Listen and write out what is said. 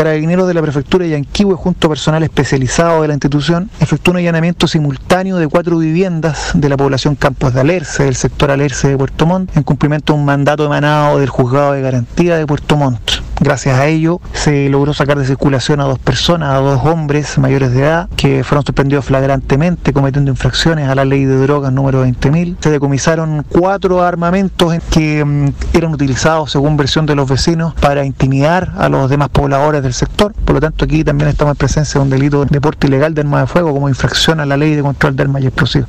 Carabineros de la Prefectura de Yanquihue, junto a personal especializado de la institución, efectuó un allanamiento simultáneo de cuatro viviendas de la población Campos de Alerce, del sector Alerce de Puerto Montt, en cumplimiento de un mandato emanado del Juzgado de Garantía de Puerto Montt. Gracias a ello se logró sacar de circulación a dos personas, a dos hombres mayores de edad, que fueron suspendidos flagrantemente cometiendo infracciones a la ley de drogas número 20.000. Se decomisaron cuatro armamentos que mm, eran utilizados, según versión de los vecinos, para intimidar a los demás pobladores sector. Por lo tanto, aquí también estamos en presencia de un delito de porte ilegal de arma de fuego como infracción a la ley de control de armas y explosivos.